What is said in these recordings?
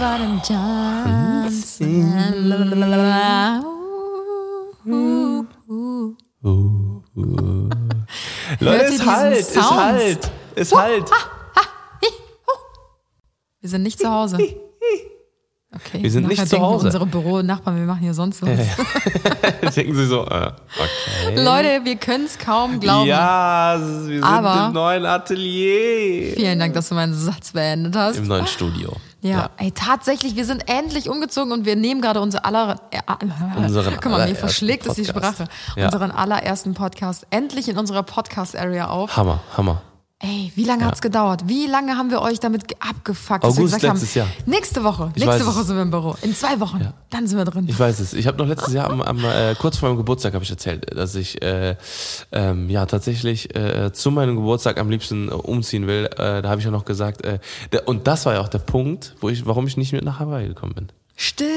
dem Johnson. Leute, ist diesen halt, ist halt, ist halt. Wir sind nicht zu Hause. Okay, Wir sind nicht zu Hause. Unsere Büro-Nachbarn, wir machen hier sonst was. Denken Sie so, äh, okay. Leute, wir können es kaum glauben. Ja, wir sind Aber- im neuen Atelier. Vielen Dank, dass du meinen Satz beendet hast. Im neuen Studio. Ja, ey, tatsächlich, wir sind endlich umgezogen und wir nehmen gerade unser aller, äh, Unseren guck mal, mir verschlägt es die. Sprache, Ja. unseren allerersten Podcast endlich in unserer Podcast-Area auf. Hammer, Hammer. Ey, wie lange hat's gedauert? Wie lange haben wir euch damit ge- abgefuckt, August letztes haben, Jahr. nächste Woche, Ich nächste Woche sind wir im Büro. In zwei Wochen, dann sind wir drin. Ich weiß es. Ich habe noch letztes Jahr am, am äh, kurz vor meinem Geburtstag habe ich erzählt, dass ich äh, ähm, ja tatsächlich äh, zu meinem Geburtstag am liebsten äh, umziehen will. Äh, da habe ich ja noch gesagt, äh, der, und das war ja auch der Punkt, wo ich, warum ich nicht mit nach Hawaii gekommen bin. Stimmt.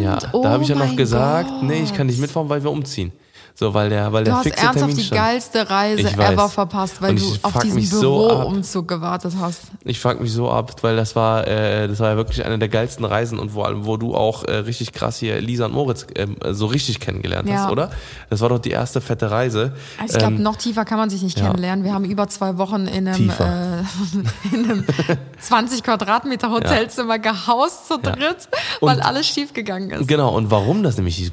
Ja, oh da habe ich ja noch mein gesagt, Gott. nee, ich kann nicht mitfahren, weil wir umziehen. So, weil der, weil Du der hast fixe ernsthaft Termin die stand. geilste Reise ever verpasst, weil du auf diesen mich so. Büroumzug gewartet hast. Ich fuck mich so ab, weil das war, äh, das war ja wirklich eine der geilsten Reisen und vor allem, wo du auch äh, richtig krass hier Lisa und Moritz ähm, so richtig kennengelernt Ja. hast, oder? Das war doch die erste fette Reise. Also ich glaube, Ähm, noch tiefer kann man sich nicht ja. kennenlernen. Wir haben über zwei Wochen in einem, äh, in einem 20 Quadratmeter Hotelzimmer gehaust zu dritt, weil alles schief gegangen ist. Genau, und warum das nämlich hieß,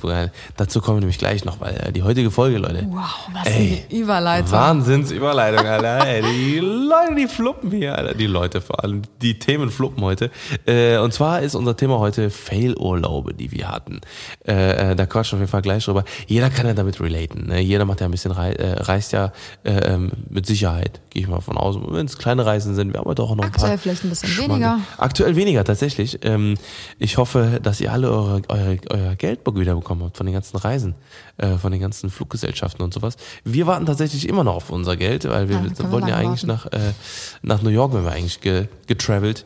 dazu kommen wir nämlich gleich noch, weil äh, die heutige Folge, Leute, Wow, was Ey, eine Überleitung. Wahnsinnsüberleitung, Alter. Ey, die Leute, die fluppen hier, Alter. Die Leute vor allem, die Themen fluppen heute. Äh, und zwar ist unser Thema heute Fail-Urlaube, die wir hatten. Äh, äh, da quatschen wir auf jeden Fall gleich drüber. Jeder kann ja damit relaten. Ne? Jeder macht ja ein bisschen, rei äh, reist ja äh, ähm, mit Sicherheit, gehe ich mal von aus. Wenn es kleine Reisen sind, wir haben heute auch noch ein paar. Aktuell vielleicht ein bisschen Schmange. weniger. Aktuell weniger, tatsächlich. Ähm, ich hoffe, dass ihr alle eure, eure, euer Geldbock wiederbekommen habt von den ganzen Reisen, von den ganzen Fluggesellschaften und sowas. Wir warten tatsächlich immer noch auf unser Geld, weil wir Ja, da können wir wollten ja eigentlich nach, äh, nach New York, wenn wir eigentlich ge, getravelt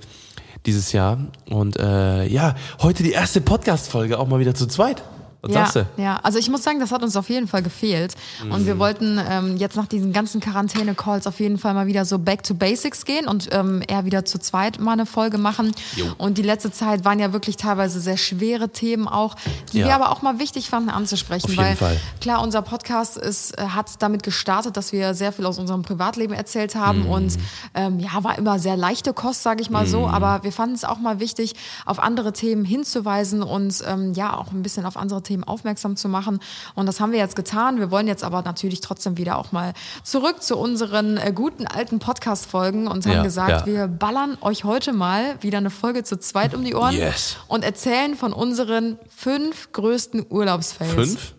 dieses Jahr. Und äh, ja, heute die erste Podcast-Folge auch mal wieder zu zweit. Was Ja, sagst du? ja, also ich muss sagen, das hat uns auf jeden Fall gefehlt. Und Mhm. wir wollten ähm, jetzt nach diesen ganzen Quarantäne-Calls auf jeden Fall mal wieder so back to basics gehen und ähm, eher wieder zu zweit mal eine Folge machen. Jo. Und die letzte Zeit waren ja wirklich teilweise sehr schwere Themen auch, die Ja. wir aber auch mal wichtig fanden anzusprechen. Auf jeden weil Fall. klar, unser Podcast ist, äh, hat damit gestartet, dass wir sehr viel aus unserem Privatleben erzählt haben Mhm. und ähm, ja, war immer sehr leichte Kost, sage ich mal so. Aber wir fanden es auch mal wichtig, auf andere Themen hinzuweisen und ähm, ja, auch ein bisschen auf andere Themen aufmerksam zu machen. Und das haben wir jetzt getan. Wir wollen jetzt aber natürlich trotzdem wieder auch mal zurück zu unseren äh, guten alten Podcast-Folgen und haben Ja, gesagt, ja. wir ballern euch heute mal wieder eine Folge zu zweit um die Ohren Yes. und erzählen von unseren fünf größten Urlaubsfails. Fünf?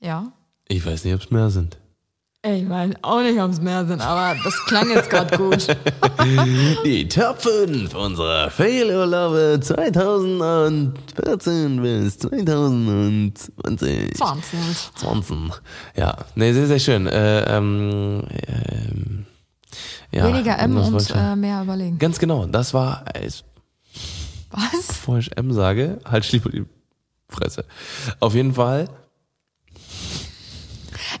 Ja. Ich weiß nicht, ob es mehr sind. Ich weiß auch nicht, ob es mehr sind, aber das klang jetzt gerade gut. Die Top 5 unserer Fail-Urlaube 2014 bis 2020. 20. 20. Ja, nee, sehr, sehr schön. Äh, ähm, ähm, ja, Weniger M und äh, mehr überlegen. Ganz genau, das war, äh, Was? bevor ich M sage, halt lieber die Fresse. Auf jeden Fall,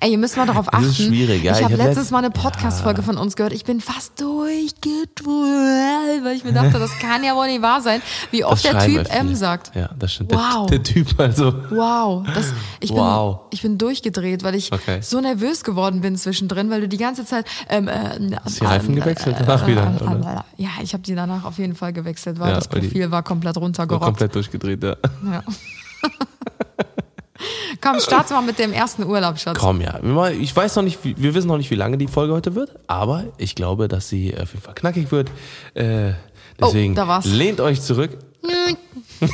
Ey, ihr müsst mal darauf achten. ist schwierig, ja. Ich habe hab letztens letzt- mal eine Podcast-Folge von uns gehört. Ich bin fast durchgedrückt, weil ich mir dachte, das kann ja wohl nicht wahr sein, wie das oft der Typ. M sagt. Ja, das stimmt. Wow. Der, der Typ also. Wow, das, ich, bin, Wow. ich bin durchgedreht, weil ich Okay. so nervös geworden bin zwischendrin, weil du die ganze Zeit. Ähm, äh, Hast die Reifen gewechselt danach wieder? Oder? Ja, ich habe die danach auf jeden Fall gewechselt, weil Ja, das Profil war komplett War runtergerockt. komplett durchgedreht, ja. Ja. Komm, starte mal mit dem ersten Urlaub, Schatz. Komm, ja. Ich weiß noch nicht, wir wissen noch nicht, wie lange die Folge heute wird, aber ich glaube, dass sie auf jeden Fall knackig wird. Äh, deswegen Oh, da war's. lehnt euch zurück.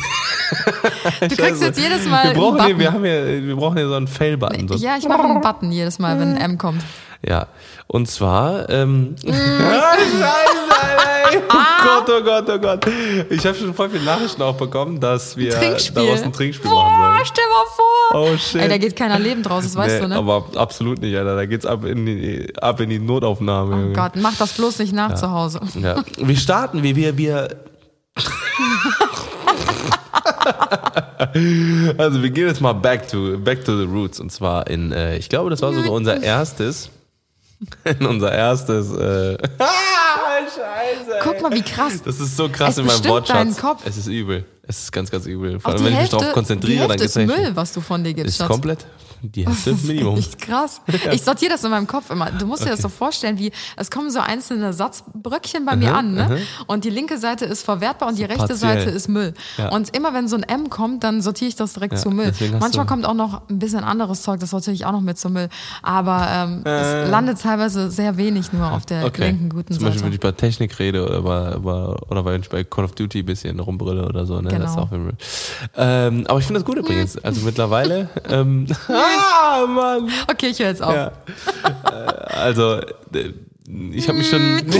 Du kriegst jetzt jedes Mal Wir brauchen, einen hier, wir, Button. haben hier, wir brauchen hier so einen Fail-Button. So. Ja, ich mache einen Button jedes Mal, wenn M kommt. Ja, und zwar, ähm, Mm. ah, Scheiße, oh. Gott, oh Gott, oh Gott. Ich habe schon voll viele Nachrichten auch bekommen, dass wir Trinkspiel. daraus ein Trinkspiel Boah, machen sollen. stell mal vor. Oh shit. Ey, da geht keiner lebend raus, das weißt Nee, du, ne? Aber absolut nicht, Alter. Da geht's ab in die, ab in die Notaufnahme. oh Junge. Gott, mach das bloß nicht nach zu Hause. Ja. Wir starten, wie wir, wir. also wir gehen jetzt mal back to, back to the roots und zwar in, äh, ich glaube, das war sogar unser erstes in unser erstes. Äh, Scheiße. Guck mal, wie krass. Das ist so krass Es in meinem Wortschatz. Kopf. Es ist übel. Es ist ganz, ganz übel. Vor allem, die wenn ich mich Hälfte, darauf die konzentriere, Hälfte dann ist Müll, was du von dir gibst. Ist Schatz. komplett die Hälfte Minimum. Echt krass. Ich sortiere das in meinem Kopf immer. Du musst dir das so vorstellen, wie es kommen so einzelne Satzbröckchen bei mir Aha, an, ne? aha. Und die linke Seite ist verwertbar und die rechte partiell. Seite ist Müll. Ja. Und immer wenn so ein M kommt, dann sortiere ich das direkt Ja, zu Müll. Manchmal kommt auch noch ein bisschen anderes Zeug, das sortiere ich auch noch mit zum Müll. Aber ähm, Äh. es landet teilweise sehr wenig nur auf der Okay. linken guten Zum Beispiel, wenn Seite. ich bei Technik rede oder, bei, bei, oder wenn ich bei Call of Duty ein bisschen rumbrülle oder so. Ne? Das ist Genau. auch Müll. Ähm, aber ich finde das gut übrigens. Also mittlerweile. ähm, ah, Mann! Okay, ich höre jetzt auf. Ja. Äh, also, äh, ich habe mich schon.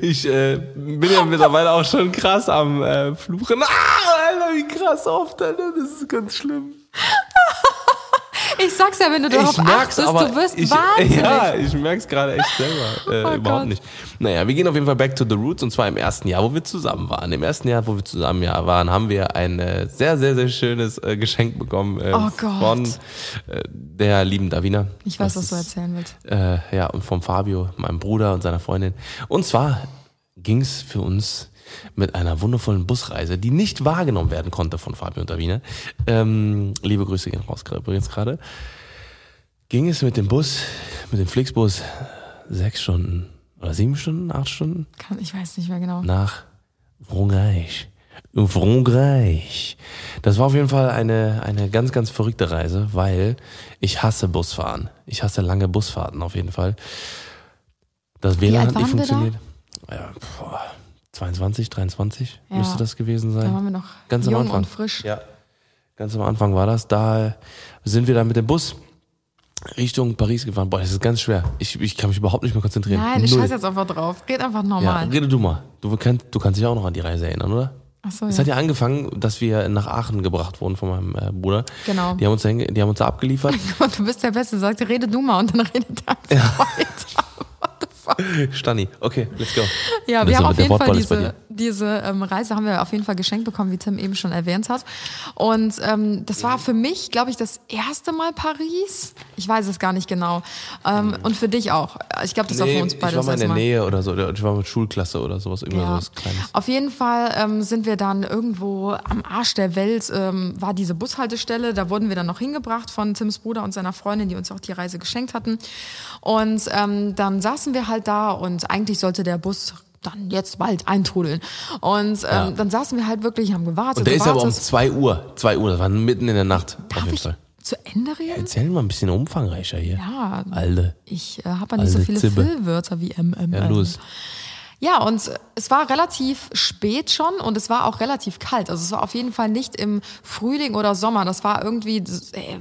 ich äh, bin ja mittlerweile auch schon krass am äh, Fluchen. Ah, Alter, wie krass oft, Alter. Das ist ganz schlimm. Ich sag's ja, wenn du darauf achtest, du wirst ich, wahnsinnig. Ja, ich merk's gerade echt selber. Äh, Oh überhaupt Gott. nicht. Naja, wir gehen auf jeden Fall back to the roots und zwar im ersten Jahr, wo wir zusammen waren. Im ersten Jahr, wo wir zusammen waren, haben wir ein äh, sehr, sehr, sehr schönes äh, Geschenk bekommen äh, Oh Gott. von äh, der lieben Davina. Ich weiß, Das was du erzählen willst. Äh, ja, und vom Fabio, meinem Bruder und seiner Freundin. Und zwar ging's für uns mit einer wundervollen Busreise, die nicht wahrgenommen werden konnte von Fabio und Davina. Ähm, liebe Grüße gehen raus gerade- übrigens gerade. Ging es mit dem Bus, mit dem Flixbus, sechs Stunden oder sieben Stunden, acht Stunden Kann, ich weiß nicht mehr genau. nach Frankreich. Frankreich. Das war auf jeden Fall eine, eine ganz, ganz verrückte Reise, weil ich hasse Busfahren. Ich hasse lange Busfahrten auf jeden Fall. Das WLAN hat nicht funktioniert. Ja, boah, 22, 23 Ja. müsste das gewesen sein. Da waren wir noch Ganz am jung Anfang. und frisch. Ja. Ganz am Anfang war das. Da sind wir dann mit dem Bus Richtung Paris gefahren. Boah, das ist ganz schwer. Ich, ich kann mich überhaupt nicht mehr konzentrieren. Nein, ich scheiß jetzt einfach drauf. Red einfach Ja, normal. rede du mal. Du, kannst, du kannst dich auch noch an die Reise erinnern, oder? Ach so, Es ja. hat ja angefangen, dass wir nach Aachen gebracht wurden von meinem äh, Bruder. Genau. Die haben uns, da die haben uns da abgeliefert. Du bist der Beste. Sag, rede du mal und dann redet er einfach weiter. Fuck? Stani, okay, let's go. Ja, Das wir ist haben auf jeden Fall Wortball diese, diese ähm, Reise haben wir auf jeden Fall geschenkt bekommen, wie Tim eben schon erwähnt hat. Und ähm, das war für mich, glaube ich, das erste Mal Paris. Ich weiß es gar nicht genau. Ähm, und für dich auch. Ich glaube, das war für uns ich beide war das mal in der Mal. Nähe oder so. Ich war mit Schulklasse oder sowas, Ja. sowas Kleines. Auf jeden Fall ähm, sind wir dann irgendwo am Arsch der Welt, ähm, war diese Bushaltestelle. Da wurden wir dann noch hingebracht von Tims Bruder und seiner Freundin, die uns auch die Reise geschenkt hatten. Und ähm, dann saßen wir halt da und eigentlich sollte der Bus dann jetzt bald eintrudeln. Und ähm, Ja. dann saßen wir halt wirklich, haben gewartet. Und der ist aber um gewartet. 2 Uhr. 2 Uhr, das war mitten in der Nacht. auf Darf jeden ich Fall. zu Ende reden? Erzähl mal ein bisschen umfangreicher hier. Ja, Alde. ich äh, habe ja nicht so Alte viele Zibbe. Füllwörter wie MMM. Ja, los. Ja, und es war relativ spät schon und es war auch relativ kalt. Also es war auf jeden Fall nicht im Frühling oder Sommer. Das war irgendwie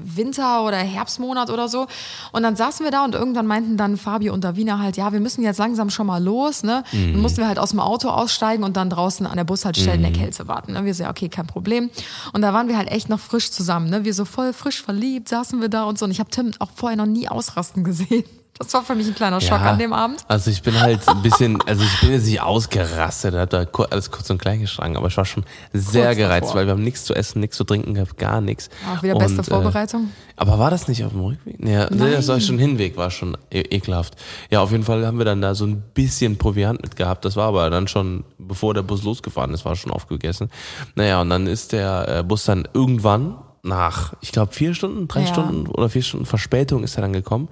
Winter oder Herbstmonat oder so. Und dann saßen wir da und irgendwann meinten dann Fabio und Davina halt, ja, wir müssen jetzt langsam schon mal los. Ne? Dann mussten wir halt aus dem Auto aussteigen und dann draußen an der Bushaltestelle in der Kälte warten. Ne? Wir so, ja, okay, kein Problem. Und da waren wir halt echt noch frisch zusammen. Ne? Wir so voll frisch verliebt saßen wir da und so. Und ich habe Tim auch vorher noch nie ausrasten gesehen. Das war für mich ein kleiner Schock Ja, an dem Abend. Also ich bin halt ein bisschen, also ich bin jetzt nicht ausgerastet, hab da alles kurz und klein geschlagen, aber ich war schon sehr Kurz gereizt, davor. weil wir haben nichts zu essen, nichts zu trinken gehabt, gar nichts. Auch wieder beste Und, Vorbereitung. Äh, aber war das nicht auf dem Rückweg? Nee, nee, das war Nein. schon Hinweg, war schon e ekelhaft. Ja, auf jeden Fall haben wir dann da so ein bisschen Proviant mit gehabt. Das war aber dann schon, bevor der Bus losgefahren ist, war schon aufgegessen. Naja, und dann ist der äh, Bus dann irgendwann nach, ich glaube, vier Stunden, drei Ja. Stunden oder vier Stunden Verspätung ist er dann gekommen.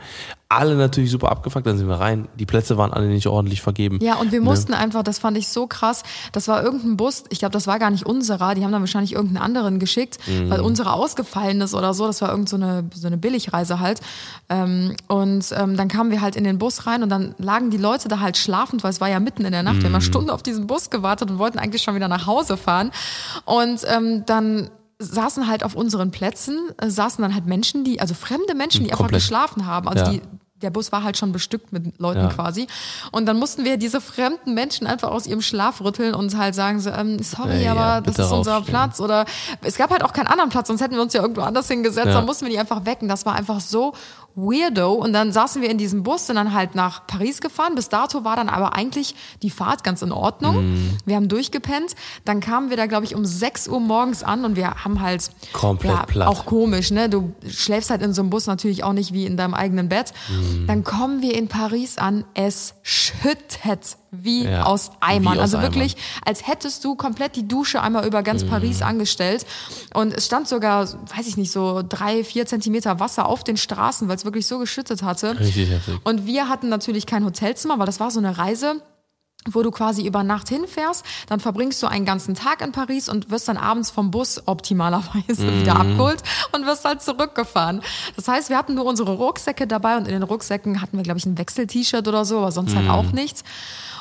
Alle natürlich super abgefuckt, dann sind wir rein. Die Plätze waren alle nicht ordentlich vergeben. Ja, und wir Ne? mussten einfach, das fand ich so krass, das war irgendein Bus, ich glaube, das war gar nicht unserer, die haben dann wahrscheinlich irgendeinen anderen geschickt, Mhm. weil unsere ausgefallen ist oder so, das war irgend so eine, so eine Billigreise halt. Ähm, und ähm, dann kamen wir halt in den Bus rein und dann lagen die Leute da halt schlafend, weil es war ja mitten in der Nacht, wir haben Mhm. eine Stunde auf diesen Bus gewartet und wollten eigentlich schon wieder nach Hause fahren. Und ähm, dann saßen halt auf unseren Plätzen, äh, saßen dann halt Menschen, die, also fremde Menschen, die einfach Komplett. geschlafen haben. Also Ja. die, der Bus war halt schon bestückt mit Leuten Ja. quasi. Und dann mussten wir diese fremden Menschen einfach aus ihrem Schlaf rütteln und halt sagen so, ähm, sorry, Ja, aber ja, das ist unser raufstehen. Platz. Oder es gab halt auch keinen anderen Platz, sonst hätten wir uns ja irgendwo anders hingesetzt. Ja. Dann mussten wir die einfach wecken. Das war einfach so weirdo. Und dann saßen wir in diesem Bus, sind dann halt nach Paris gefahren. Bis dato war dann aber eigentlich die Fahrt ganz in Ordnung. Mhm. Wir haben durchgepennt. Dann kamen wir da, glaube ich, um 6 Uhr morgens an und wir haben halt Komplett ja, platt. auch komisch, ne? Du schläfst halt in so einem Bus natürlich auch nicht wie in deinem eigenen Bett. Mhm. Dann kommen wir in Paris an, es schüttet wie Ja, aus Eimern. wie aus also Eimern. wirklich, als hättest du komplett die Dusche einmal über ganz Paris Mhm. angestellt. Und es stand sogar, weiß ich nicht, so drei, vier Zentimeter Wasser auf den Straßen, weil es wirklich so geschüttet hatte. Richtig heftig. Und wir hatten natürlich kein Hotelzimmer, weil das war so eine Reise wo du quasi über Nacht hinfährst, dann verbringst du einen ganzen Tag in Paris und wirst dann abends vom Bus optimalerweise Mhm. wieder abgeholt und wirst halt zurückgefahren. Das heißt, wir hatten nur unsere Rucksäcke dabei und in den Rucksäcken hatten wir, glaube ich, ein Wechsel-T-Shirt oder so, aber sonst Mhm. halt auch nichts.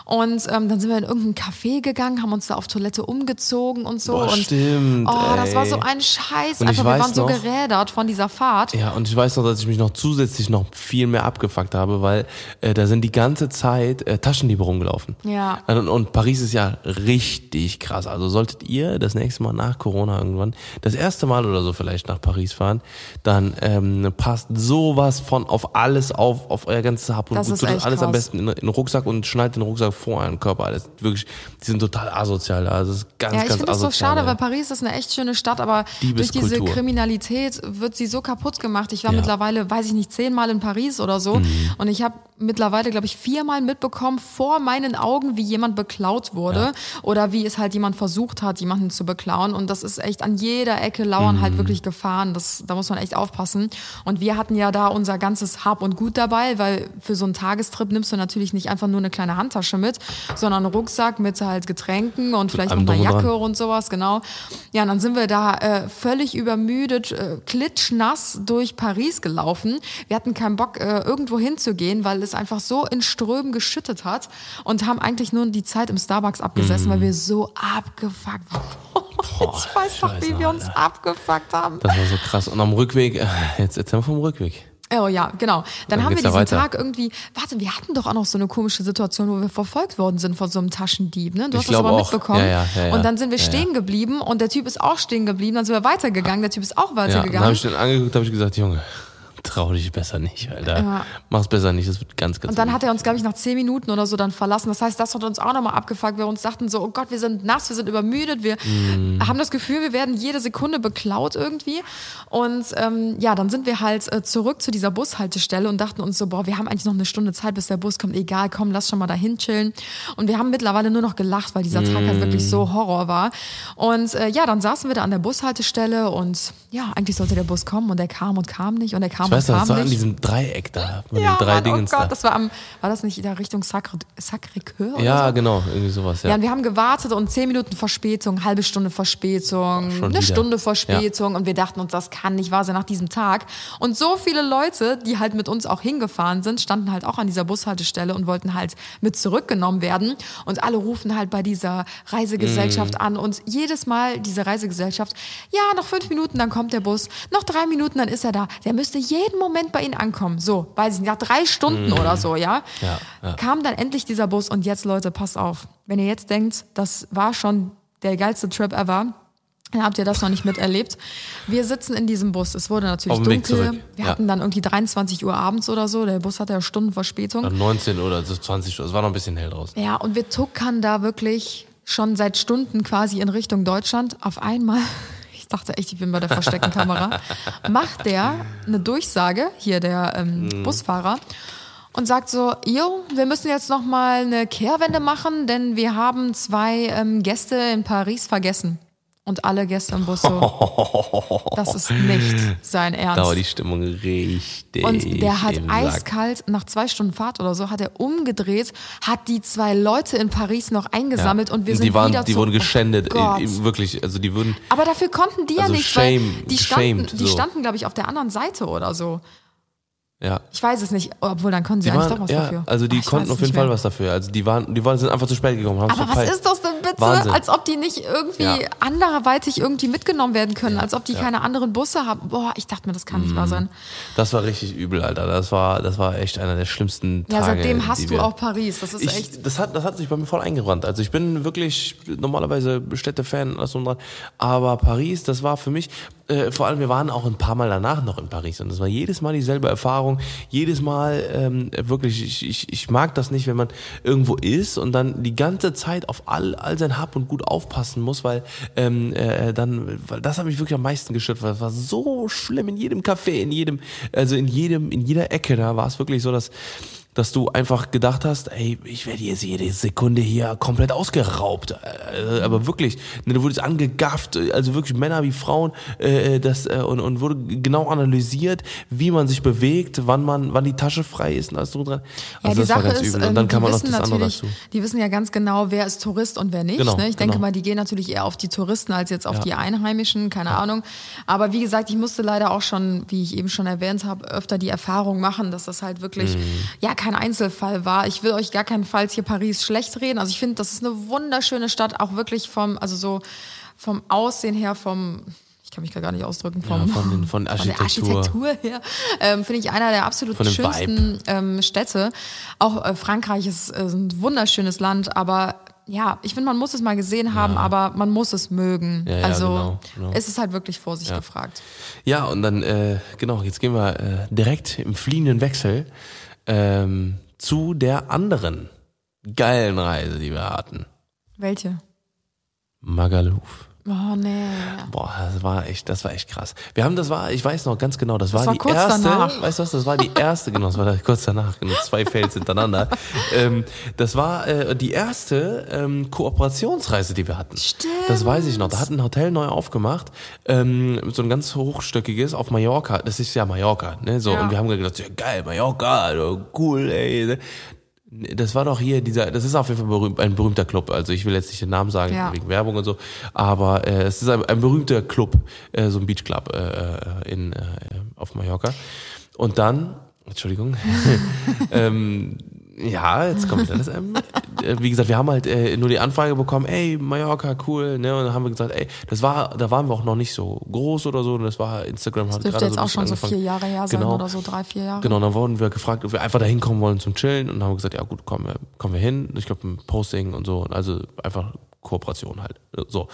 Und ähm, dann sind wir in irgendein Café gegangen, haben uns da auf Toilette umgezogen und so. Boah, und stimmt, Oh, das war ey. so ein Scheiß. Und Einfach, wir waren so noch- gerädert von dieser Fahrt. Ja, und ich weiß noch, dass ich mich noch zusätzlich noch viel mehr abgefuckt habe, weil äh, da sind die ganze Zeit äh, Taschendiebe rumgelaufen. Ja. Und, und Paris ist ja richtig krass. Also solltet ihr das nächste Mal nach Corona irgendwann, das erste Mal oder so vielleicht nach Paris fahren, dann ähm, passt sowas von auf alles auf, auf euer ganzes Hab und Das Gut. ist echt alles am krass. besten in, in den Rucksack und schnallt den Rucksack vor euren Körper. Alles wirklich, die sind total asozial da. Also das ist ganz, Ja, ich finde das so schade, weil Paris ist eine echt schöne Stadt, aber durch diese. Kriminalität wird sie so kaputt gemacht. Ich war Ja. mittlerweile, weiß ich nicht, zehnmal in Paris oder so Mhm. und ich habe mittlerweile, glaube ich, viermal mitbekommen vor meinen Augen, wie jemand beklaut wurde oder wie es halt jemand versucht hat, jemanden zu beklauen und das ist echt an jeder Ecke lauern Mhm. halt wirklich Gefahren. Das, da muss man echt aufpassen. Und wir hatten ja da unser ganzes Hab und Gut dabei, weil für so einen Tagestrip nimmst du natürlich nicht einfach nur eine kleine Handtasche mit, sondern einen Rucksack mit halt Getränken und vielleicht noch allem eine drum und Jacke und sowas, genau. Ja, und dann sind wir da äh, völlig übermüdet, äh, klitschnass durch Paris gelaufen. Wir hatten keinen Bock, äh, irgendwo hinzugehen, weil es einfach so in Strömen geschüttet hat und haben eigentlich nur die Zeit im Starbucks abgesessen, weil wir so abgefuckt waren. ich weiß noch, wie wir uns Alter. abgefuckt haben. Das war so krass. Und am Rückweg, äh, jetzt erzähl mal vom Rückweg. Oh ja, genau. Dann, Dann haben wir diesen weiter. Tag irgendwie, warte, wir hatten doch auch noch so eine komische Situation, wo wir verfolgt worden sind von so einem Taschendieb, ne? Du Ich hast das aber auch. mitbekommen. Ja, ja, ja. Und dann sind wir stehen geblieben und der Typ ist auch stehen geblieben, dann sind wir weitergegangen, der Typ ist auch Ja, dann habe weitergegangen. ich den angeguckt, habe ich gesagt, Junge, trau dich besser nicht, Alter. Ja. Mach's besser nicht, das wird ganz, ganz und dann hat er uns, glaube ich, nach zehn Minuten oder so dann verlassen. Das heißt, das hat uns auch nochmal abgefuckt. Wir uns dachten so, oh Gott, wir sind nass, wir sind übermüdet, wir Mhm. haben das Gefühl, wir werden jede Sekunde beklaut irgendwie. Und ähm, ja, dann sind wir halt äh, zurück zu dieser Bushaltestelle und dachten uns so, boah, wir haben eigentlich noch eine Stunde Zeit, bis der Bus kommt. Egal, komm, lass schon mal dahin chillen. Und wir haben mittlerweile nur noch gelacht, weil dieser Tag halt wirklich Mhm. so Horror war. Und äh, ja, dann saßen wir da an der Bushaltestelle und ja, eigentlich sollte der Bus kommen und der kam und kam nicht und der kam weiß noch, das war an diesem Dreieck da, mit Ja, den drei Mann, Dingen oh Gott, da. das war am, war das nicht in der Richtung Sacré, Sacré-Cœur Ja, so? genau, irgendwie sowas, ja. Ja, und wir haben gewartet und zehn Minuten Verspätung, halbe Stunde Verspätung, Schon eine wieder. Stunde Verspätung und wir dachten uns, das kann nicht wahr sein nach diesem Tag. Und so viele Leute, die halt mit uns auch hingefahren sind, standen halt auch an dieser Bushaltestelle und wollten halt mit zurückgenommen werden. Und alle rufen halt bei dieser Reisegesellschaft an und jedes Mal diese Reisegesellschaft, ja, noch fünf Minuten, dann kommt der Bus, noch drei Minuten, dann ist er da. Der müsste jeden Moment bei Ihnen ankommen. So, weiß ich nicht, nach drei Stunden oder so, ja? Ja, ja. Kam dann endlich dieser Bus und jetzt, Leute, passt auf. Wenn ihr jetzt denkt, das war schon der geilste Trip ever, dann habt ihr das noch nicht miterlebt. Wir sitzen in diesem Bus. Es wurde natürlich dunkel. Wir ja. hatten dann irgendwie 23 Uhr abends oder so. Der Bus hatte ja Stunden Verspätung. Dann 19 oder so 20 Uhr, es war noch ein bisschen hell draußen. Ja, und wir tuckern da wirklich schon seit Stunden quasi in Richtung Deutschland. Auf einmal, dachte echt, ich bin bei der versteckten Kamera, macht der eine Durchsage, hier der ähm, Mhm. Busfahrer, und sagt so, jo, wir müssen jetzt noch mal eine Kehrwende machen, denn wir haben zwei ähm, Gäste in Paris vergessen. Und alle Gäste im Bus so, das ist nicht sein Ernst. Da war die Stimmung richtig. Und der hat Sack. eiskalt, nach zwei Stunden Fahrt oder so, hat er umgedreht, hat die zwei Leute in Paris noch eingesammelt und wir sind die waren, wieder die zu- wurden Oh geschändet, in- wirklich, also die wurden, Aber dafür konnten die ja Also nicht, shame- weil die standen, shamed, die so. standen, glaube ich, auf der anderen Seite oder so. Ja. Ich weiß es nicht, obwohl dann konnten sie Die eigentlich waren, doch was ja, dafür. also die weiß konnten auf jeden Fall mehr. was dafür. Also die waren, die waren, sind einfach zu spät gekommen, Aber was verpeilt. ist das denn bitte? Wahnsinn. Als ob die nicht irgendwie Ja. anderweitig irgendwie mitgenommen werden können, als ob die keine anderen Busse haben. Boah, ich dachte mir, das kann nicht Mhm. wahr sein. Das war richtig übel, Alter. Das war, das war echt einer der schlimmsten Ja, Tage. seitdem die hast du auch Paris. Das ist Ich, echt. das, hat, das hat sich bei mir voll eingerannt. Also ich bin wirklich normalerweise Städte-Fan, alles dran. Aber Paris, das war für mich, äh, vor allem, wir waren auch ein paar Mal danach noch in Paris und das war jedes Mal dieselbe Erfahrung. Jedes Mal ähm, wirklich, ich, ich, ich mag das nicht, wenn man irgendwo ist und dann die ganze Zeit auf all, all sein Hab und Gut aufpassen muss, weil ähm, äh, dann, weil das hat mich wirklich am meisten gestört, weil es war so schlimm in jedem Café, in jedem, also in jedem, in jeder Ecke, da war es wirklich so, dass dass du einfach gedacht hast, ey, ich werde jetzt jede Sekunde hier komplett ausgeraubt. Äh, aber wirklich, ne, du wurdest angegafft, also wirklich Männer wie Frauen, äh, das, äh, und, und wurde genau analysiert, wie man sich bewegt, wann man, wann die Tasche frei ist und alles drum dran. Ja, Also die das war Sache ist, übel. Und dann ähm, kann die man noch wissen das andere dazu. die wissen ja ganz genau, wer ist Tourist und wer nicht. Genau, ne? Ich denke genau. mal, die gehen natürlich eher auf die Touristen als jetzt auf Ja. die Einheimischen, keine Ahnung. Aber wie gesagt, ich musste leider auch schon, wie ich eben schon erwähnt habe, öfter die Erfahrung machen, dass das halt wirklich Mhm. ja kein Einzelfall war. Ich will euch gar keinenfalls hier Paris schlecht reden. Also ich finde, das ist eine wunderschöne Stadt, auch wirklich vom, also so vom Aussehen her, vom ich kann mich gar nicht ausdrücken, vom, Ja, von den- von der Architektur. Architektur her, ähm, finde ich einer der absolut Von schönsten ähm, Städte. Auch äh, Frankreich ist, äh, ein wunderschönes Land, aber ja, ich finde, man muss es mal gesehen haben, aber man muss es mögen. Ja, ja, also genau, genau. es ist halt wirklich Vorsicht gefragt. Ja, und dann, äh, genau, jetzt gehen wir äh, direkt im fliehenden Wechsel ähm, zu der anderen geilen Reise, die wir hatten. Welche? Magaluf. Oh nee. Boah, das war echt, das war echt krass. Wir haben, das war, ich weiß noch ganz genau, das, war war die kurz erste, danach. weißt du was, das war die erste, genau, das war kurz danach, genau, zwei Fails hintereinander. ähm, das war äh, die erste ähm, Kooperationsreise, die wir hatten. Stimmt. Das weiß ich noch. Da hat ein Hotel neu aufgemacht, ähm, so ein ganz hochstöckiges auf Mallorca. Das ist ja Mallorca, ne? So Ja. und wir haben gedacht, ja geil, Mallorca, cool, ey. Das war doch hier dieser, das ist auf jeden Fall berühmt, ein berühmter Club. Also ich will jetzt nicht den Namen sagen Ja. wegen Werbung und so, aber äh, es ist ein, ein berühmter Club, äh, so ein Beachclub äh, äh, in äh, auf Mallorca. Und dann, Entschuldigung, ähm, ja, jetzt kommt alles. Ähm, äh, wie gesagt, wir haben halt äh, nur die Anfrage bekommen, ey, Mallorca, cool, ne? Und dann haben wir gesagt, ey, das war, da waren wir auch noch nicht so groß oder so. Und das war Instagram hat Dürfte gerade jetzt so auch schon so bisschen vier angefangen. Jahre her sein Genau. oder so, drei, vier Jahre. Genau, dann wurden wir gefragt, ob wir einfach da hinkommen wollen zum Chillen und dann haben wir gesagt, ja gut, kommen wir, kommen wir hin. Ich glaube, ein Posting und so, also einfach Kooperation halt. So.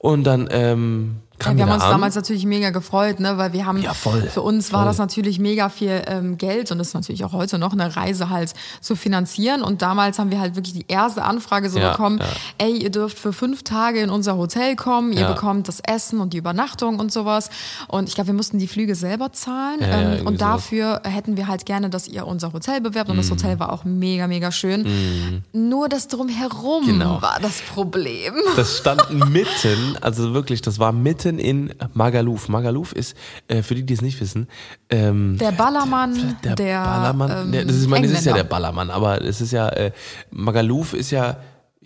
Und dann ähm, Ja, wir haben uns an. damals natürlich mega gefreut, ne, weil wir haben, Ja, voll, für uns war voll. das natürlich mega viel ähm, Geld und ist natürlich auch heute noch eine Reise halt zu finanzieren. Und damals haben wir halt wirklich die erste Anfrage so Ja, bekommen, ja. ey, ihr dürft für fünf Tage in unser Hotel kommen, ihr bekommt das Essen und die Übernachtung und sowas. Und ich glaube, wir mussten die Flüge selber zahlen. Ähm, und dafür hätten wir halt gerne, dass ihr unser Hotel bewerbt. Und Mhm. das Hotel war auch mega, mega schön. Nur das drumherum Genau. war das Problem. Das stand mitten, also wirklich, das war mitten in Magaluf. Magaluf ist, äh, für die, die es nicht wissen, ähm, Der Ballermann, der, der, Ballermann. ähm, der, das ist, ich meine, das ist ja der. Ballermann, aber es ist ja, äh, Magaluf ist ja,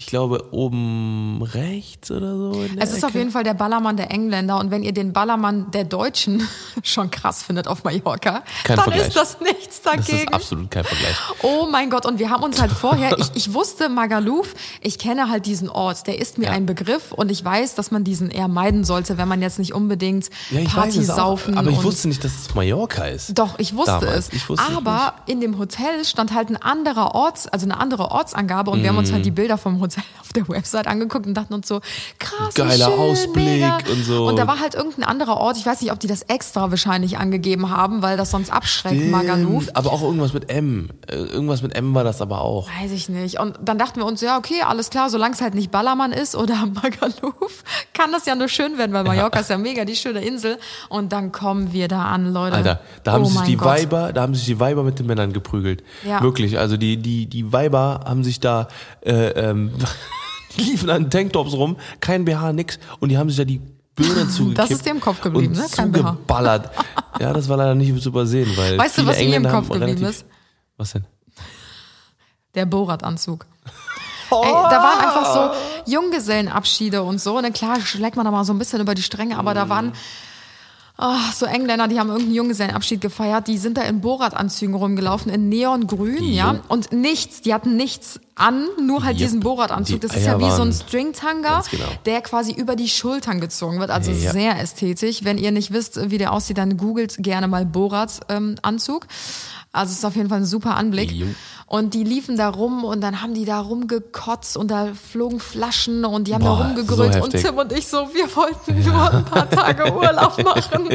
ich glaube, oben rechts oder so. Es ist auf Ecke. jeden Fall der Ballermann der Engländer und wenn ihr den Ballermann der Deutschen schon krass findet auf Mallorca, Kein dann Vergleich. ist das nichts Das dagegen. ist absolut kein Vergleich. Oh mein Gott, und wir haben uns halt vorher, ich, ich wusste Magaluf, ich kenne halt diesen Ort, der ist mir Ja. ein Begriff und ich weiß, dass man diesen eher meiden sollte, wenn man jetzt nicht unbedingt Ja, Party weiß es auch, saufen aber ich wusste nicht, dass es Mallorca ist. doch, ich wusste Damals. es. Ich wusste aber in dem Hotel stand halt ein anderer Orts, also eine andere Ortsangabe und wir haben uns Mhm. halt die Bilder vom Hotel auf der Website angeguckt und dachten uns so, krass, Geiler schön, Ausblick mega. und so. Und da war halt irgendein anderer Ort, ich weiß nicht, ob die das extra wahrscheinlich angegeben haben, weil das sonst abschreckt, Magaluf. Aber auch irgendwas mit M. Äh, Irgendwas mit M war das aber auch. Weiß ich nicht. Und dann dachten wir uns, ja, okay, alles klar, solange es halt nicht Ballermann ist oder Magaluf, kann das ja nur schön werden, weil Mallorca ist ja mega die schöne Insel. Und dann kommen wir da an, Leute. Alter, da haben oh sich die Gott. Weiber, da haben sich die Weiber mit den Männern geprügelt. Ja. Wirklich, also die, die, die Weiber haben sich da, äh, ähm, liefen an Tanktops rum, kein BH, nix, und die haben sich da die Birne zugekippt. ist dir im Kopf geblieben, und ne? Kein BH. zugeballert. ja, das war leider nicht zu übersehen, weil Weißt du, was mir im Kopf geblieben ist? Was denn? Der Borat-Anzug. Ey, da waren einfach so Junggesellenabschiede und so. Ne, klar schlägt man da mal so ein bisschen über die Stränge, aber da waren ah, so Engländer, die haben irgendeinen Junggesellenabschied gefeiert, die sind da in Borat-Anzügen rumgelaufen, in Neongrün, ja. Und nichts, die hatten nichts an, nur halt Yep. diesen Borat-Anzug. Die Das ist ja wie so ein Stringtanga, Ganz genau. der quasi über die Schultern gezogen wird. Also Ja. sehr ästhetisch. Wenn ihr nicht wisst, wie der aussieht, dann googelt gerne mal Borat-Anzug. Also es ist auf jeden Fall ein super Anblick. Jo. Und die liefen da rum und dann haben die da rumgekotzt und da flogen Flaschen und die haben Boah, da rumgegrölt. so und. Tim und ich so, wir wollten nur ein paar Tage Urlaub machen.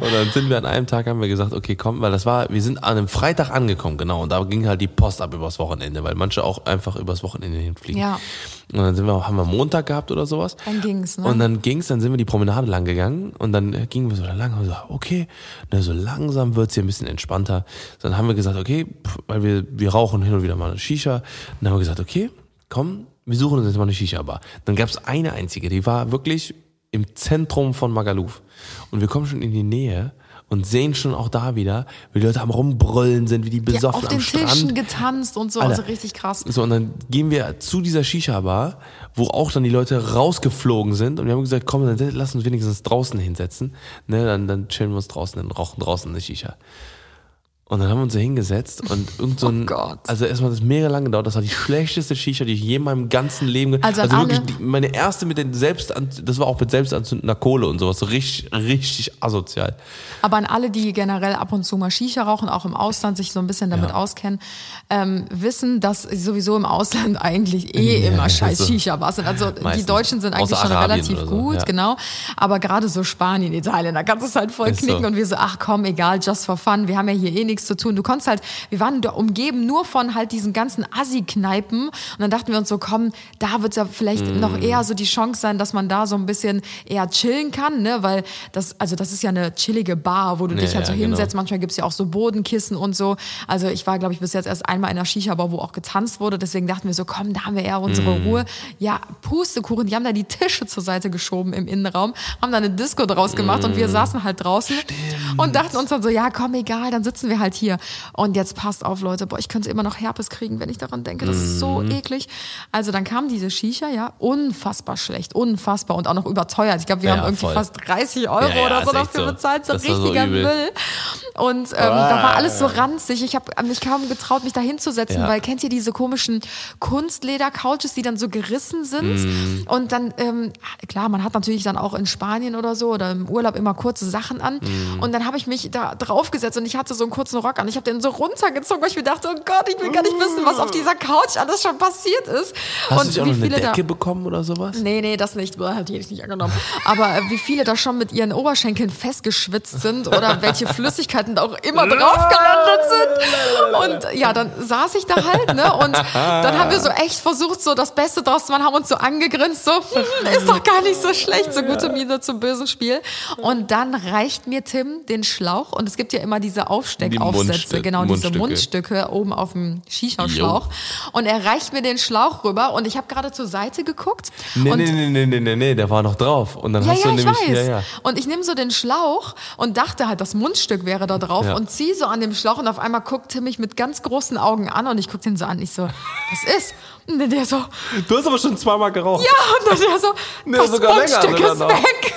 Und dann sind wir an einem Tag, haben wir gesagt, okay, komm, weil das war, wir sind an einem Freitag angekommen, genau, und da ging halt die Post ab übers Wochenende, weil manche auch einfach übers Wochenende hinfliegen. Ja. Und dann sind wir, haben wir Montag gehabt oder sowas. Dann ging's, ne? Und dann ging's, dann sind wir die Promenade lang gegangen und dann gingen wir so lang und so, okay, ne, so langsam wird's hier ein bisschen entspannter. Dann haben wir gesagt, okay, weil wir, wir rauchen hin und wieder mal eine Shisha. Dann haben wir gesagt, okay, komm, wir suchen uns jetzt mal eine Shisha-Bar. Dann gab's eine einzige, die war wirklich im Zentrum von Magaluf. Und wir kommen schon in die Nähe und sehen schon auch da wieder, wie die Leute am rumbrüllen sind, wie die Ja, besoffen auf den am Strand. Tischen getanzt und so, Alter. also richtig krass. So, und dann gehen wir zu dieser Shisha-Bar, wo auch dann die Leute rausgeflogen sind und wir haben gesagt, komm, dann lass uns wenigstens draußen hinsetzen. Ne, dann, dann chillen wir uns draußen, dann rauchen draußen eine Shisha. Und dann haben wir uns da hingesetzt und irgend so ein, Oh Gott. also erstmal das mega lang gedauert, das war die schlechteste Shisha, die ich je in meinem ganzen Leben, Also an wirklich die, meine erste mit den selbst, das war auch mit selbstanzündender Kohle und sowas, so richtig, richtig asozial. Aber an alle, die generell ab und zu mal Shisha rauchen, auch im Ausland sich so ein bisschen damit Ja. auskennen, ähm, wissen, dass sowieso im Ausland eigentlich eh Ja, immer scheiß so. Shisha-Bars sind. Also die Meistens. Deutschen sind eigentlich Außer schon Arabien relativ so, gut, ja. genau. Aber gerade so Spanien, Italien, da kannst du es halt voll Ist so. knicken und wir so, ach komm, egal, just for fun, wir haben ja hier eh nichts zu tun. Du konntest halt, wir waren da umgeben nur von halt diesen ganzen Assi-Kneipen und dann dachten wir uns so, komm, da wird ja vielleicht Mm. noch eher so die Chance sein, dass man da so ein bisschen eher chillen kann, ne, weil das, also das ist ja eine chillige Bar, wo du Ja, dich halt so ja, genau. hinsetzt. Manchmal gibt's ja auch so Bodenkissen und so. Also ich war, glaube ich, bis jetzt erst einmal in einer Shisha-Bar, wo auch getanzt wurde. Deswegen dachten wir so, komm, da haben wir eher unsere Mm. Ruhe. Ja, Pustekuchen, die haben da die Tische zur Seite geschoben im Innenraum, haben da eine Disco draus gemacht und Mm. wir saßen halt draußen und dachten uns dann so, ja, komm, egal, dann sitzen wir halt hier. Und jetzt passt auf, Leute, boah, ich könnte immer noch Herpes kriegen, wenn ich daran denke. Das ist so Mm. eklig. Also dann kam diese Shisha, ja, unfassbar schlecht, unfassbar und auch noch überteuert. Ich glaube, wir Ja, haben irgendwie voll. fast 30 Euro Ja, ja, oder so dafür so. bezahlt, so Das so richtiger übel. Müll. Und ähm, da war alles so ranzig. Ich habe mich kaum getraut, mich da hinzusetzen, weil kennt ihr diese komischen Kunstleder-Couches, die dann so gerissen sind? Mhm. Und dann, ähm, klar, man hat natürlich dann auch in Spanien oder so oder im Urlaub immer kurze Sachen an. Mhm. Und dann habe ich mich da draufgesetzt und ich hatte so einen kurzen Rock an. Ich habe den so runtergezogen, weil ich mir dachte, oh Gott, ich will gar nicht wissen, was auf dieser Couch alles schon passiert ist. Hast und du auch wie noch eine viele da Decke bekommen oder sowas? Nee, nee, das nicht. Boah, Hat die nicht angenommen. Aber äh, wie viele da schon mit ihren Oberschenkeln festgeschwitzt sind oder welche Flüssigkeiten da auch immer drauf gelandet sind. Und ja, dann saß ich da halt, ne? Und dann haben wir so echt versucht, so das Beste draus zu machen, haben uns so angegrinst, so, hm, ist doch gar nicht so schlecht, so gute Miene zum bösen Spiel. Und dann reicht mir Tim den Schlauch und es gibt ja immer diese Mundstück- genau, diese Mundstücke. Mundstücke oben auf dem Shisha-Schlauch. Und er reicht mir den Schlauch rüber und ich habe gerade zur Seite geguckt. Nee, und nee, nee, nee, nee, nee, nee, der war noch drauf. Und dann ja, hast ja, du ich nämlich, weiß. ja, ja. Und ich nehme so den Schlauch und dachte halt, das Mundstück wäre da drauf Ja. und ziehe so an dem Schlauch und auf einmal guckt Tim mich mit ganz großen Augen an und ich gucke den so an. Ich so, was ist? Und der so, ja, Du hast aber schon zweimal geraucht. und dann der so, Nee, das Mundstück sogar ist weg.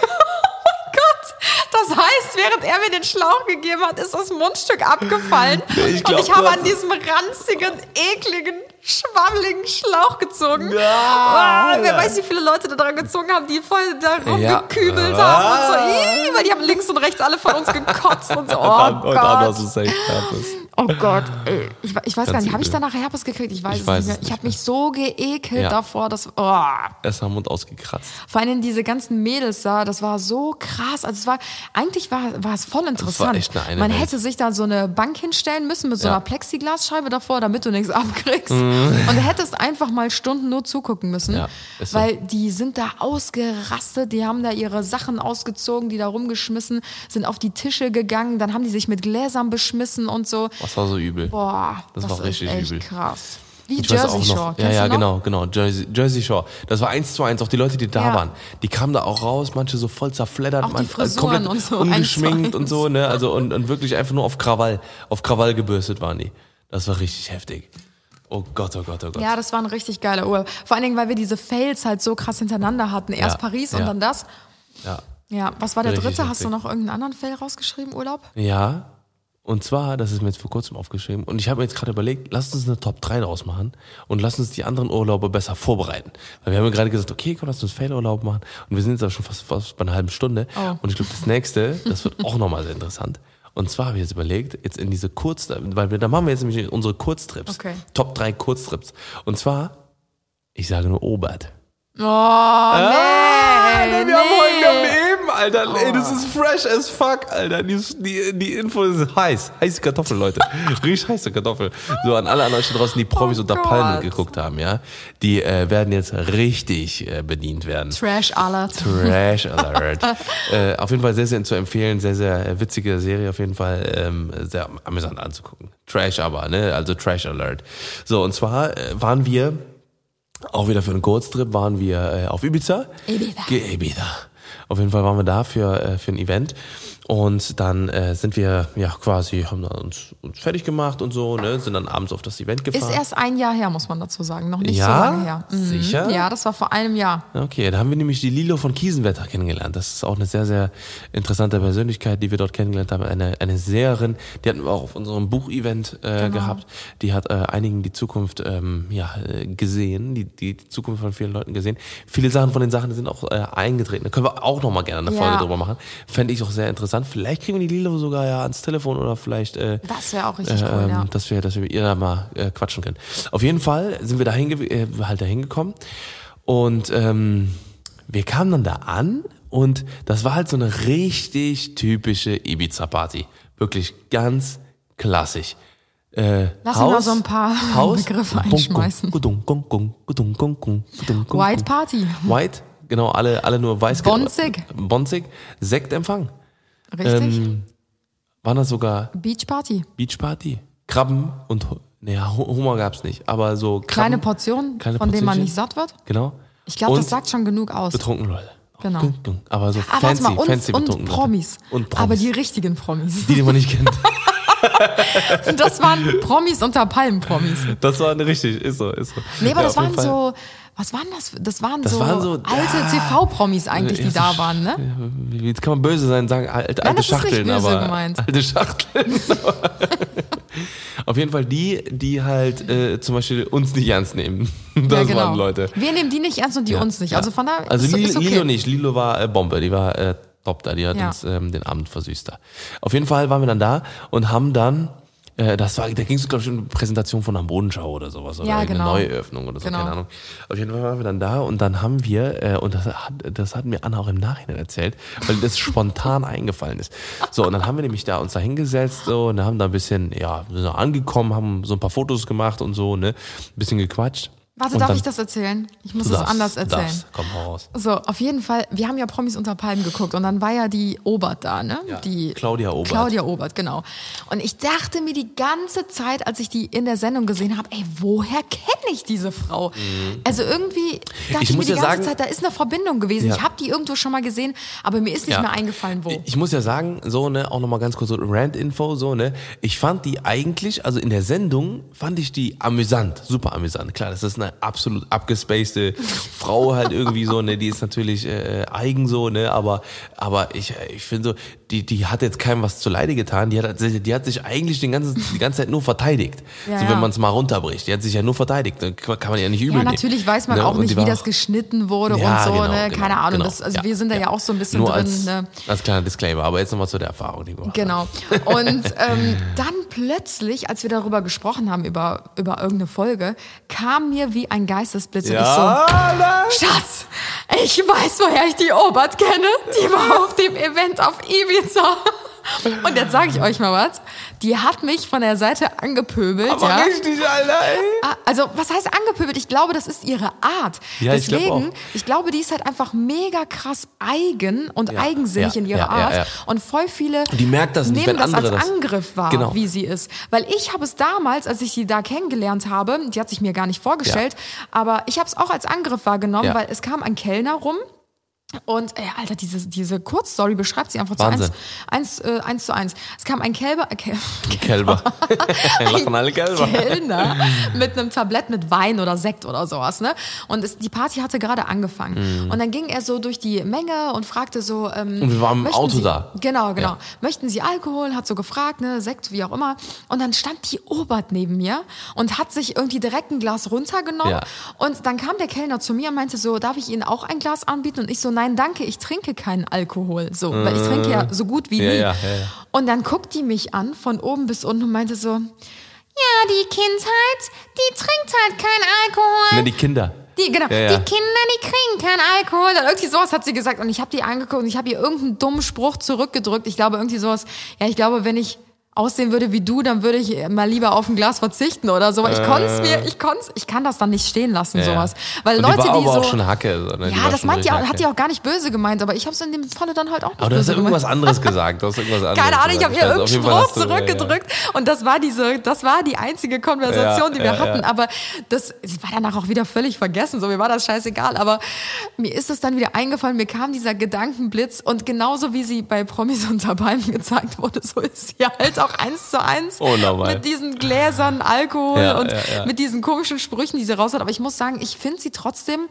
Oh. Das heißt, während er mir den Schlauch gegeben hat, ist das Mundstück abgefallen. Ich glaub, und ich habe an diesem ranzigen, ekligen, schwammeligen Schlauch gezogen. Ja, Ah, wer ja. weiß, wie viele Leute da dran gezogen haben, die voll da Ja. rumgekübelt Ah. haben und so, weil die haben links und rechts alle von uns gekotzt und so. Oh und Gott. du safe Herpes. Oh Gott, ey. Ich, ich weiß gar Ganz nicht, habe ich danach Herpes gekriegt? Ich weiß, Ich es weiß nicht mehr. es Ich nicht habe mich so geekelt Ja. davor, dass, oh. Erst am Mund ausgekratzt. Vor allem diese ganzen Mädels da, das war so krass. Also es war, eigentlich war, war es voll interessant. echt eine Man hätte sich da so eine Bank hinstellen müssen mit so Ja. Mhm. einer Plexiglasscheibe davor, damit du nichts abkriegst. Und du hättest einfach mal Stunden nur zugucken müssen. Ja, so. weil die sind da ausgerastet, die haben da ihre Sachen ausgezogen, die da rumgeschmissen, sind auf die Tische gegangen, dann haben die sich mit Gläsern beschmissen und so. Das war so übel. Boah, Das das, war ist richtig echt übel. krass. Wie Ich weiß Jersey auch Shore. noch. Ja, ja, genau, genau. Jersey, Jersey Shore. Das war eins zu eins. Auch die Leute, die da Ja. waren, die kamen da auch raus, manche so voll zerfleddert, Auch die man, Frisuren und so, eins ungeschminkt und eins. so, ne? Also und, und wirklich einfach nur auf Krawall, auf Krawall gebürstet waren die. Das war richtig heftig. Oh Gott, oh Gott, oh Gott. Ja, das war ein richtig geiler Urlaub. Vor allen Dingen, weil wir diese Fails halt so krass hintereinander hatten. Erst Ja, Paris ja. und dann das. Ja. Ja, was war der Richtig dritte? Hast du heftig. noch irgendeinen anderen Fail rausgeschrieben, Urlaub? Ja. Und zwar, das ist mir jetzt vor kurzem aufgeschrieben, und ich habe mir jetzt gerade überlegt, lasst uns eine Top 3 draus machen und lasst uns die anderen Urlaube besser vorbereiten. Weil wir haben ja gerade gesagt, okay, komm, lass uns Fail-Urlaub machen. Und wir sind jetzt aber schon fast, fast bei einer halben Stunde. Oh. Und ich glaube, das nächste, das wird auch nochmal sehr interessant. Und zwar habe ich jetzt überlegt, jetzt in diese Kurz, weil wir, da machen wir jetzt nämlich unsere Kurztrips. Okay. Top 3 Kurztrips. Und zwar, ich sage nur Obert. Oh, Ah, nee, wir haben heute Alter, ey, das ist fresh as fuck, Alter. Die, die, die Info ist heiß. Heiße Kartoffel, Leute. Richtig heiße Kartoffel. So an alle anderen da draußen, die Promis Oh unter Gott. Palmen geguckt haben, ja. Die äh, werden jetzt richtig äh, bedient werden. Trash Alert. Trash Alert. äh, auf jeden Fall sehr, sehr zu empfehlen. Sehr, sehr witzige Serie auf jeden Fall. Ähm, sehr amüsant anzugucken. Trash aber, ne? Also Trash Alert. So, und zwar äh, waren wir auch wieder für einen Kurztrip waren wir äh, auf Ibiza. Ibiza. Ge Ibiza. Auf jeden Fall waren wir da für, äh, für ein Event. Und dann äh, sind wir ja quasi, haben uns, uns fertig gemacht und so, ne, sind dann abends auf das Event Ist gefahren. erst ein Jahr her, muss man dazu sagen. Noch nicht Ja? so lange her. Mhm. Sicher? Ja, das war vor einem Jahr. Okay, da haben wir nämlich die Lilo von Kiesenwetter kennengelernt. Das ist auch eine sehr, sehr interessante Persönlichkeit, die wir dort kennengelernt haben. Eine, eine Seherin, die hatten wir auch auf unserem Buchevent äh, Genau. gehabt. Die hat äh, einigen die Zukunft ähm, ja, äh, gesehen, die, die Zukunft von vielen Leuten gesehen. Viele Sachen von den Sachen sind auch äh, eingetreten. Da können wir auch nochmal gerne eine Ja. Folge drüber machen. Fände ich auch sehr interessant. Vielleicht kriegen wir die Lilo sogar ja ans Telefon oder vielleicht äh, Das wäre auch richtig äh, cool, ja. ähm, dass wir, dass wir mit ihr da mal äh, quatschen können. Auf jeden Fall sind wir dahin, äh, halt dahin gekommen und ähm, wir kamen dann da an und das war halt so eine richtig typische Ibiza-Party. Wirklich ganz klassisch. Äh, Lass uns mal so ein paar Begriffe Bung, bung, einschmeißen. White. Party. White, genau, alle, alle nur weiß. Bonzig. Bonzig. Sektempfang. Richtig? Ähm, waren das sogar Beach Party. Beachparty. Krabben und naja, Hu- Hummer gab's nicht, aber so Krabben, Kleine Portionen, kleine von denen man nicht satt wird. Genau. Ich glaube, das sagt schon genug aus. betrunken Leute. Genau. Aber so Ah, fancy, mal, und, fancy und betrunken Promis. Und Promis. Aber die richtigen Promis. die, die man nicht kennt. Das waren Promis unter Palmen-Promis. Das war eine richtig, ist so, ist so. Nee, aber Ja, das waren Fall. so, was waren das? Das waren, Das so, waren so, alte ah, TV-Promis eigentlich, die Ja, da waren, ne? Jetzt kann man böse sein und sagen, alte, alte nicht Schachteln, aber gemeint. alte Schachteln. Auf jeden Fall die, die halt äh, zum Beispiel uns nicht ernst nehmen. Das ja, genau. waren Leute. Wir nehmen die nicht ernst und die uns nicht. Ja. Also von daher Also ist, Lilo, ist okay. Lilo nicht. Lilo war äh, Bombe. Die war äh, top da. Die hat Ja. uns ähm, den Abend versüßt da. Auf jeden Fall waren wir dann da und haben dann, äh, das war, da ging es glaube ich um eine Präsentation von einer Modenschau oder sowas oder Ja, eine genau. Neueröffnung oder so, Genau. keine Ahnung. Auf jeden Fall waren wir dann da und dann haben wir, äh, und das hat, das hat mir Anna auch im Nachhinein erzählt, weil das spontan eingefallen ist. So, und dann haben wir nämlich da uns da hingesetzt so, und haben da ein bisschen, ja, angekommen, haben so ein paar Fotos gemacht und so, ne, ein bisschen gequatscht. Warte, Und darf ich das erzählen? Ich muss Du es anders erzählen. darfst. Komm, raus. So, auf jeden Fall, wir haben ja Promis unter Palmen geguckt und dann war ja die Obert da, ne? Ja, Die Claudia Obert. Claudia Obert, genau. Und ich dachte mir die ganze Zeit, als ich die in der Sendung gesehen habe, ey, woher kenne ich diese Frau? Also irgendwie dachte Mhm. Ich ich, mir die ja ganze sagen- Zeit, da ist eine Verbindung gewesen. Ja. Ich habe die irgendwo schon mal gesehen, aber mir ist nicht mehr eingefallen, wo. Ich muss ja sagen, so, ne, auch nochmal ganz kurz so Rant-Info, so, ne. Ich fand die eigentlich, also in der Sendung, fand ich die amüsant, super amüsant. Klar, das ist eine absolut abgespacede Frau halt irgendwie so, ne, die ist natürlich äh, eigen so, ne, aber, aber ich, äh, ich finde so, die, die hat jetzt keinem was zuleide getan, die hat, die hat sich eigentlich den ganzen, die ganze Zeit nur verteidigt. Ja, so, ja. wenn man es mal runterbricht. Die hat sich ja nur verteidigt, dann kann man ja nicht übel Ja, nehmen. natürlich weiß man Ne, auch nicht, wie das geschnitten wurde Ja, und so, genau, ne? genau, Keine Ahnung. genau. Das, also Ja, wir sind da ja. ja. auch so ein bisschen Nur drin. als, ne? als kleiner Disclaimer, aber jetzt nochmal zu der Erfahrung, die wir Genau. Und ähm, dann plötzlich, als wir darüber gesprochen haben, über, über irgendeine Folge, kam mir wie ein Geistesblitz und ich so, nein. Schatz, ich weiß, woher ich die Obert kenne. Die war auf dem Event auf Ibiza. Und jetzt sage ich euch mal was. Die hat mich von der Seite angepöbelt. Aber ja. richtig, Alter, ey. Ah, Also, was heißt angepöbelt? Ich glaube, das ist ihre Art. Ja, ich glaub Deswegen, auch. ich glaube, die ist halt einfach mega krass eigen und Ja, eigensinnig ja, in ihrer Art. Und voll viele die merkt das nicht, nehmen wenn das als das- Angriff wahr, Genau. wie sie ist. Weil ich habe es damals, als ich sie da kennengelernt habe, die hat sich mir gar nicht vorgestellt, aber ich habe es auch als Angriff wahrgenommen, weil es kam ein Kellner rum. Und ey, Alter, diese, diese Kurzstory beschreibt sie einfach zu Wahnsinn. eins, eins, äh, eins zu eins. Es kam ein Kälber, äh, Kel Kälber. Lachen alle Kälber. Kellner mit einem Tablett mit Wein oder Sekt oder sowas, ne? Und es, die Party hatte gerade angefangen. Und dann ging er so durch die Menge und fragte so, ähm, Mhm. Und wir waren im Auto Sie, da. Genau, genau. Ja. Möchten Sie Alkohol? Hat so gefragt, ne? Sekt, wie auch immer. Und dann stand die Obert neben mir und hat sich irgendwie direkt ein Glas runtergenommen. Ja. Und dann kam der Kellner zu mir und meinte so, darf ich Ihnen auch ein Glas anbieten? Und ich so, nein, danke, ich trinke keinen Alkohol. So, weil ich trinke ja so gut wie nie. ja, ja, ja. Und dann guckt die mich an, von oben bis unten und meinte so, ja, die Kindheit, die trinkt halt keinen Alkohol. Ne, die Kinder. Die, genau, Ja, ja. die Kinder, die kriegen keinen Alkohol. Dann irgendwie sowas hat sie gesagt. Und ich habe die angeguckt und ich habe ihr irgendeinen dummen Spruch zurückgedrückt. Ich glaube, irgendwie sowas, ja, ich glaube, wenn ich aussehen würde wie du, dann würde ich mal lieber auf ein Glas verzichten oder so. Ich konnte es mir, ich konnte ich kann das dann nicht stehen lassen, Ja, ja. sowas. Weil Und Leute, die war die aber so. auch schon Hacke. So, ne? Ja, das meint auch, hat die auch gar nicht böse gemeint, aber ich habe es in dem Falle dann halt auch nicht Aber du hast ja irgendwas anderes gesagt. Du hast irgendwas anderes Keine Ahnung, ich habe ihr irgendeinen Spruch du- ja, ja. zurückgedrückt und das war diese, das war die einzige Konversation, Ja, die wir ja, hatten. ja. Aber das es war danach auch wieder völlig vergessen. So, mir war das scheißegal. Aber mir ist es dann wieder eingefallen, mir kam dieser Gedankenblitz und genauso wie sie bei Promis unter Palmen gezeigt wurde, so ist sie halt auch eins zu eins Oh, mit diesen Gläsern Alkohol Ja, und ja, ja. mit diesen komischen Sprüchen, die sie raus hat. Aber ich muss sagen, ich finde sie trotzdem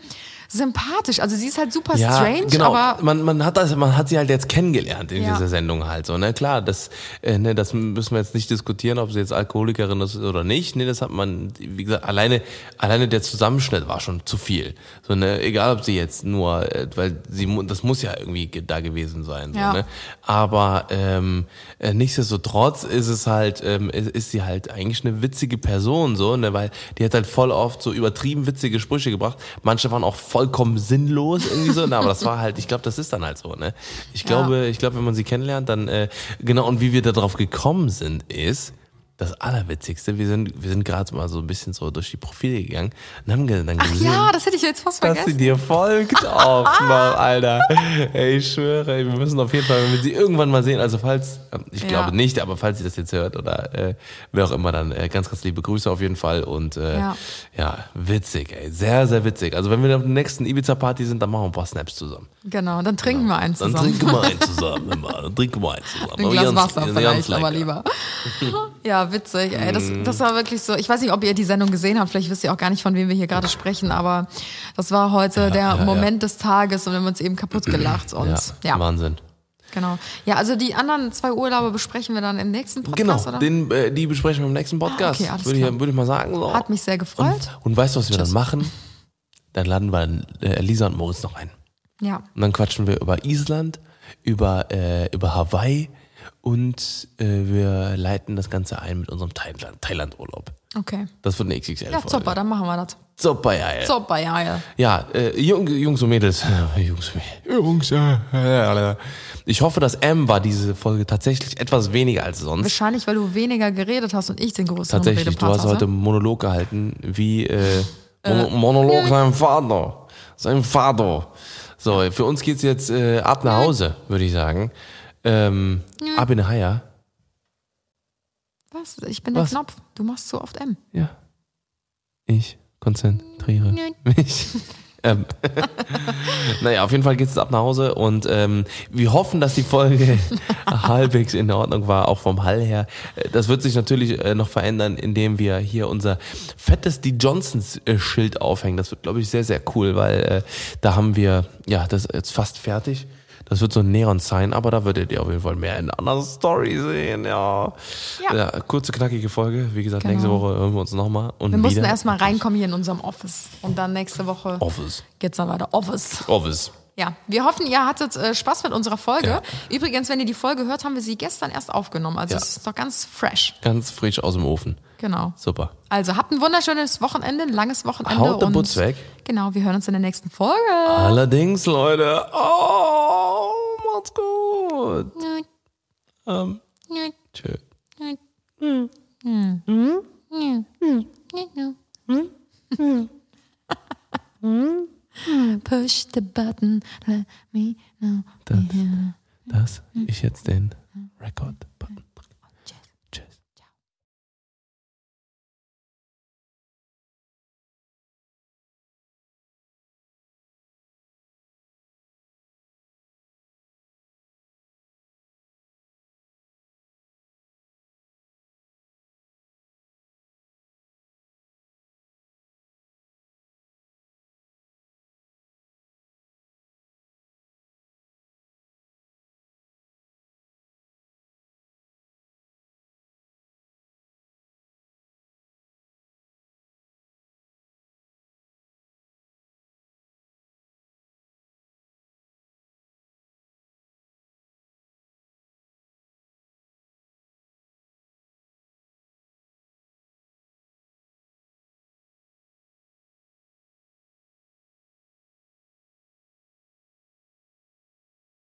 sympathisch. Also sie ist halt super strange, genau. aber man, man hat das, man hat sie halt jetzt kennengelernt in Ja. dieser Sendung halt so. Ne, klar, das, äh, ne, das müssen wir jetzt nicht diskutieren, ob sie jetzt Alkoholikerin ist oder nicht. Ne, das hat man, wie gesagt, alleine, alleine der Zusammenschnitt war schon zu viel. So ne, egal ob sie jetzt nur, äh, weil sie, das muss ja irgendwie ge- da gewesen sein. So, Ja. ne? Aber ähm, äh, nichtsdestotrotz ist es halt, ähm, ist, ist sie halt eigentlich eine witzige Person so, ne, weil die hat halt voll oft so übertrieben witzige Sprüche gebracht. Manche waren auch vollkommen sinnlos irgendwie so, ne, aber das war halt, ich glaube, das ist dann halt so, ne. Ich glaube, ich glaube, wenn man sie kennenlernt, dann äh, genau und wie wir da drauf gekommen sind, ist das Allerwitzigste. Wir sind, wir sind gerade mal so ein bisschen so durch die Profile gegangen und haben dann ach gesehen, ja, das hätte ich jetzt fast dass sie vergessen. dir folgt auch noch, Alter. Ey, ich schwöre, ey, wir müssen auf jeden Fall, wenn wir sie irgendwann mal sehen, also falls, ähm, ich Ja. glaube nicht, aber falls sie das jetzt hört oder äh, wer auch immer, dann äh, ganz, ganz liebe Grüße auf jeden Fall und äh, ja. Ja. witzig, ey, sehr, sehr witzig. Also wenn wir auf der nächsten Ibiza-Party sind, dann machen wir ein paar Snaps zusammen. Genau, dann trinken wir eins Dann zusammen. trinken wir einen zusammen, immer. dann trinken wir einen zusammen. Ein Glas ganz- Wasser ganz vielleicht, aber lieber. Ja, witzig. Ey, das, Mhm. das war wirklich so. Ich weiß nicht, ob ihr die Sendung gesehen habt. Vielleicht wisst ihr auch gar nicht, von wem wir hier gerade sprechen. Aber das war heute der ja, ja. Moment des Tages und wir haben uns eben kaputt gelacht. Und Ja, ja, Wahnsinn. genau. Ja, also die anderen zwei Urlaube besprechen wir dann im nächsten Podcast, Genau, oder? den, äh, die besprechen wir im nächsten Podcast. Ah, okay, alles würde, ich, klar. würde ich mal sagen. So. Hat mich sehr gefreut. Und, und weißt du, was wir Tschüss. dann machen? Dann laden wir äh, Lisa und Moritz noch ein. Ja. Und dann quatschen wir über Island, über, äh, über Hawaii und äh, wir leiten das Ganze ein mit unserem Thailand- Thailand-Urlaub. Okay. Das wird eine XXL-Folge. Ja, super, dann machen wir das. Super, ja, ja. Super, ja, ja. Ja, äh, Jung, Jungs und Mädels. Jungs, Jungs, ja, ja, ja. Ich hoffe, dass M war diese Folge tatsächlich etwas weniger als sonst. Wahrscheinlich, weil du weniger geredet hast und ich den größeren Tatsächlich, du hast heute einen Monolog gehalten, wie äh, Mono Monolog seinem Vater. Sein Vater. So, für uns geht's jetzt äh, ab nach Hause, würde ich sagen. Ähm, ab in die Haia. Was? Ich bin der Was? Knopf. Du machst so oft M. Ja. Ich konzentriere mich. ähm. naja, auf jeden Fall geht's jetzt ab nach Hause und ähm, wir hoffen, dass die Folge halbwegs in Ordnung war, auch vom Hall her. Äh, Das wird sich natürlich äh, noch verändern, indem wir hier unser fettes Die Johnsons äh, Schild aufhängen. Das wird, glaube ich, sehr, sehr cool, weil äh, da haben wir, ja, das ist jetzt fast fertig. Das wird so ein Neon sein, aber da werdet ihr auf jeden Fall mehr in einer Story sehen, ja. Ja. kurze, knackige Folge. Wie gesagt, Genau. nächste Woche hören wir uns nochmal. Wir mussten erstmal reinkommen hier in unserem Office. Und dann nächste Woche Office. geht's dann weiter. Office. Office. Ja, wir hoffen, ihr hattet äh, Spaß mit unserer Folge. Ja. Übrigens, wenn ihr die Folge hört, haben wir sie gestern erst aufgenommen. Also Ja. es ist noch ganz fresh. Ganz frisch aus dem Ofen. Genau. Super. Also habt ein wunderschönes Wochenende, ein langes Wochenende. Haut den und Butz weg. Genau, wir hören uns in der nächsten Folge. Allerdings, Leute. Oh, macht's gut. Ähm, tschö. Push the button, let me know. Das, das ist jetzt den Rekord.